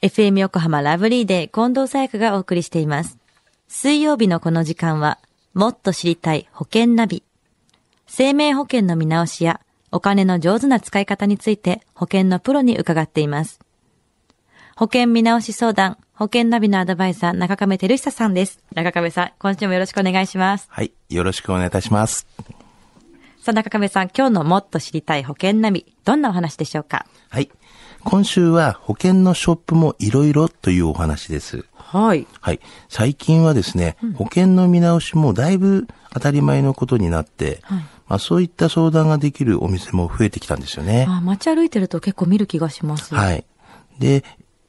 FM 横浜ラブリーで近藤沙耶香がお送りしています。水曜日のこの時間は、もっと知りたい保険ナビ。生命保険の見直しや、お金の上手な使い方について保険のプロに伺っています。保険見直し相談、保険ナビのアドバイザー、中亀照久さんです。中亀さん、今週もよろしくお願いします。はい。よろしくお願いいたします。さあ、中亀さん、今日のもっと知りたい保険ナビ、どんなお話でしょうか？はい。今週は保険のショップもいろいろというお話です。はい。はい。最近はですね、保険の見直しもだいぶ当たり前のことになって、はいまあそういった相談ができるお店も増えてきたんですよね。あ街歩いてると結構見る気がします。はい。で、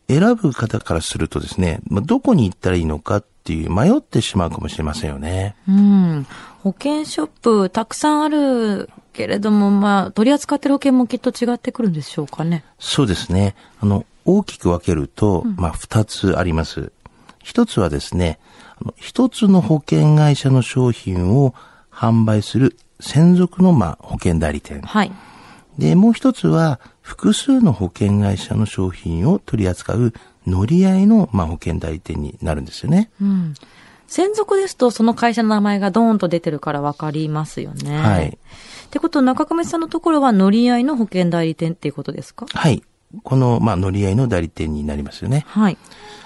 選ぶ方からするとですね、まあ、どこに行ったらいいのかっていう迷ってしまうかもしれませんよね。うん。保険ショップたくさんあるけれども、まあ、取り扱ってる保険もきっと違ってくるんでしょうかね。そうですね。あの、大きく分けると、まあ、二つあります。一つはですね、あの一つの保険会社の商品を販売する専属の、まあ、保険代理店。はい。で、もう一つは、複数の保険会社の商品を取り扱う乗り合いの、まあ、保険代理店になるんですよね。うん。専属ですと、その会社の名前がドーンと出てるから分かりますよね。はい。ってことは、中亀さんのところは乗り合いの保険代理店っていうことですか？はい。この、まあ、乗り合いの代理店になりますよね。はい。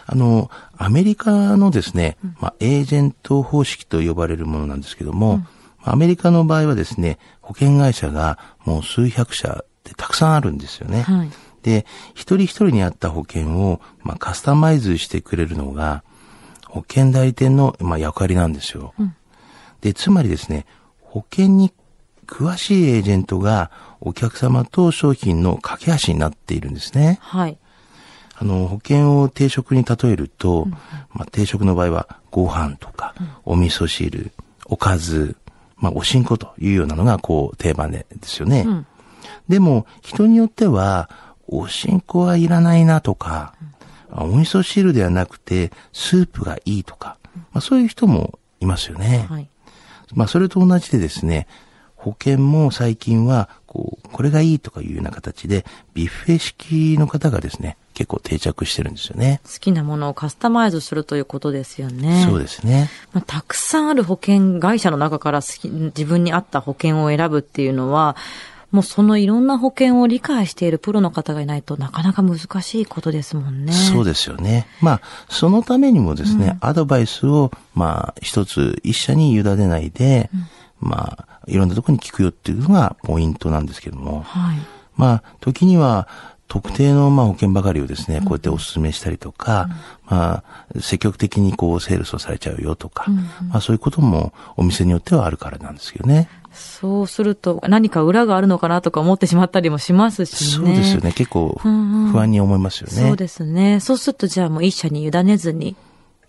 あの、アメリカのですね、まあ、エージェント方式と呼ばれるものなんですけども、アメリカの場合はですね、保険会社がもう数百社ってたくさんあるんですよね。はい。で、一人一人に合った保険を、まあ、カスタマイズしてくれるのが、保険代理店の、まあ、役割なんですよ。で、つまりですね、保険に詳しいエージェントがお客様と商品の架け橋になっているんですね。はい。あの、保険を定食に例えると、まあ、定食の場合は、ご飯とか、お味噌汁、おかず、まあ、おしんこというようなのが、こう、定番でですよね。うんでも、人によっては、おしんこはいらないなとか、お味噌汁ではなくて、スープがいいとか、まあ、そういう人もいますよね。はい。まあ、それと同じでですね、保険も最近は、こう、これがいいとかいうような形で、ビュッフェ式の方がですね、結構定着してるんですよね。好きなものをカスタマイズするということですよね。そうですね。まあ、たくさんある保険会社の中から好き自分に合った保険を選ぶっていうのは、もうそのいろんな保険を理解しているプロの方がいないとなかなか難しいことですもんね。そうですよね。まあ、そのためにもですね、アドバイスを、まあ、一つ、一社に委ねないで、まあ、いろんなところに聞くよっていうのがポイントなんですけども、はい。まあ、時には、特定のまあ保険ばかりをですね、こうやってお勧めしたりとか、まあ、積極的にこうセールスをされちゃうよとか、まあそういうこともお店によってはあるからなんですけどね。そうすると何か裏があるのかなとか思ってしまったりもしますしね。そうですよね。結構うんうん不安に思いますよね。そうですね。そうするとじゃあもう一社に委ねずに、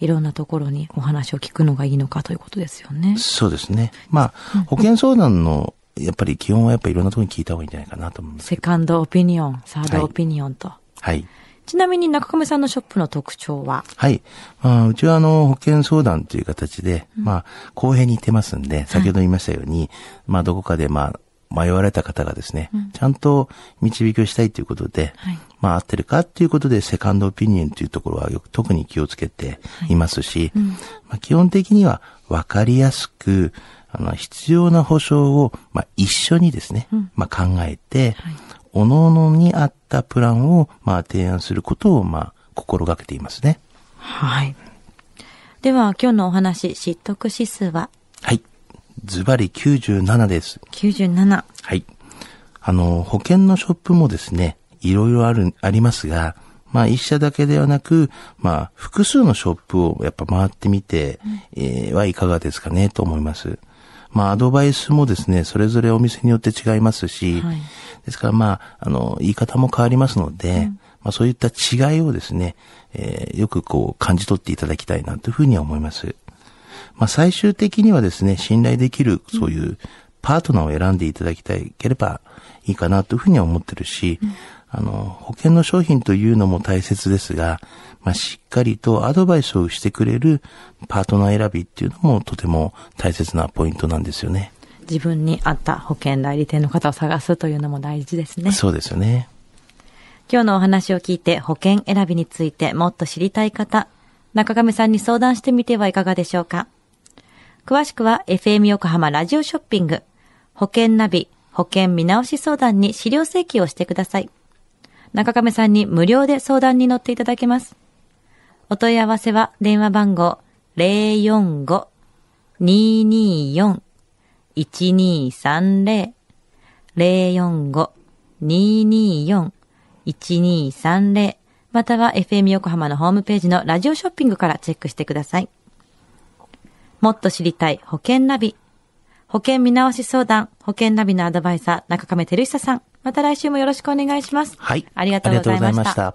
いろんなところにお話を聞くのがいいのかということですよね。そうですね。まあ、保険相談の、やっぱり基本はやっぱりいろんなところに聞いた方がいいんじゃないかなと思うんです。セカンドオピニオン、サードオピニオンと。はい。ちなみに中亀さんのショップの特徴は？はい。まあ、うちはあの、保険相談という形で、まあ、公平に行ってますんで、先ほど言いましたように、まあ、どこかでまあ、迷われた方がですね、ちゃんと導きをしたいということで、はい。まあ、合ってるかっていうことで、セカンドオピニオンというところはよく特に気をつけてい。ますし、まあ、基本的には分かりやすく、あの、必要な保証を、まあ、一緒にですね、まあ、考えて、各々に合ったプランを、まあ、提案することを、まあ、心がけていますね。はい。では今日のお話、知得指数は？はい。ズバリ97です。97。はい。あの、保険のショップもですね、いろいろある、ありますが、まあ一社だけではなく、まあ複数のショップをやっぱ回ってみて、えーはいかがですかねと思います。まあアドバイスもですね、それぞれお店によって違いますし、はいですからまあ、あの、言い方も変わりますので、まあそういった違いをですね、えーよくこう感じ取っていただきたいなというふうには思います。まあ最終的にはですね、信頼できるそういうパートナーを選んでいただきたいければいいかなというふうには思ってるし、あの、保険の商品というのも大切ですが、まあ、しっかりとアドバイスをしてくれるパートナー選びっていうのもとても大切なポイントなんですよね。自分に合った保険代理店の方を探すというのも大事ですね。そうですよね。今日のお話を聞いて保険選びについてもっと知りたい方、中亀さんに相談してみてはいかがでしょうか？詳しくは FM 横浜ラジオショッピング、保険ナビ、保険見直し相談に資料請求をしてください。中亀さんに無料で相談に乗っていただけます。お問い合わせは電話番号045-224-1230 045-224-1230または FM 横浜のホームページのラジオショッピングからチェックしてください。もっと知りたい保険ナビ。保険見直し相談、保険ナビのアドバイザー、中亀照久さん。また来週もよろしくお願いします。はい。ありがとうございました。